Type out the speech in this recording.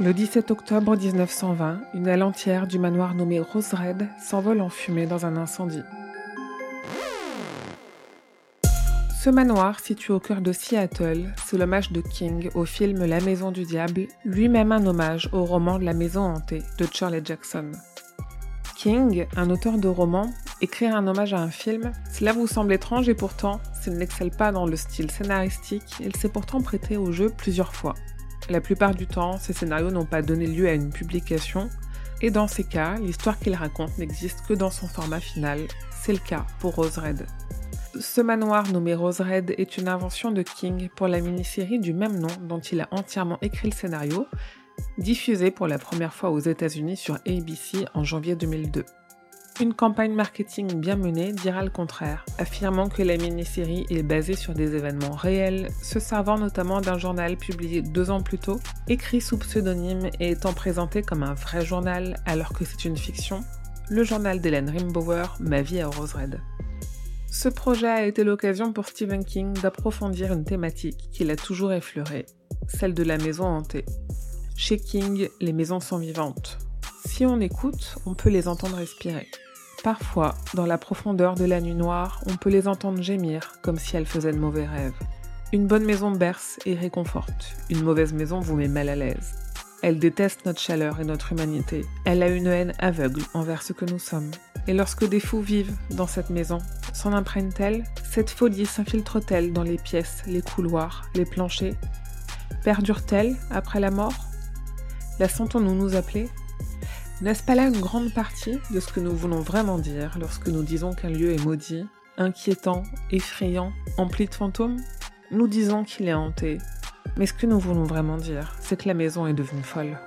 Le 17 octobre 1920, une aile entière du manoir nommé Rose Red s'envole en fumée dans un incendie. Ce manoir, situé au cœur de Seattle, c'est l'hommage de King au film La Maison du Diable, lui-même un hommage au roman La Maison hantée de Charlie Jackson. King, un auteur de romans, écrire un hommage à un film, cela vous semble étrange et pourtant, s'il n'excelle pas dans le style scénaristique, il s'est pourtant prêté au jeu plusieurs fois. La plupart du temps, ces scénarios n'ont pas donné lieu à une publication, et dans ces cas, l'histoire qu'il raconte n'existe que dans son format final. C'est le cas pour Rose Red. Ce manoir nommé Rose Red est une invention de King pour la mini-série du même nom dont il a entièrement écrit le scénario, diffusée pour la première fois aux États-Unis sur ABC en janvier 2002. Une campagne marketing bien menée dira le contraire, affirmant que la mini-série est basée sur des événements réels, se servant notamment d'un journal publié deux ans plus tôt, écrit sous pseudonyme et étant présenté comme un vrai journal alors que c'est une fiction, le journal d'Hélène Rimbauer, Ma vie à Rose Red. Ce projet a été l'occasion pour Stephen King d'approfondir une thématique qu'il a toujours effleurée, celle de la maison hantée. Chez King, les maisons sont vivantes. Si on écoute, on peut les entendre respirer. Parfois, dans la profondeur de la nuit noire, on peut les entendre gémir comme si elles faisaient de mauvais rêves. Une bonne maison berce et réconforte. Une mauvaise maison vous met mal à l'aise. Elle déteste notre chaleur et notre humanité. Elle a une haine aveugle envers ce que nous sommes. Et lorsque des fous vivent dans cette maison, s'en imprègne-t-elle Cette folie s'infiltre-t-elle dans les pièces, les couloirs, les planchers? Perdure-t-elle après la mort? La sentons-nous nous appeler? N'est-ce pas là une grande partie de ce que nous voulons vraiment dire lorsque nous disons qu'un lieu est maudit, inquiétant, effrayant, empli de fantômes? Nous disons qu'il est hanté. Mais ce que nous voulons vraiment dire, c'est que la maison est devenue folle.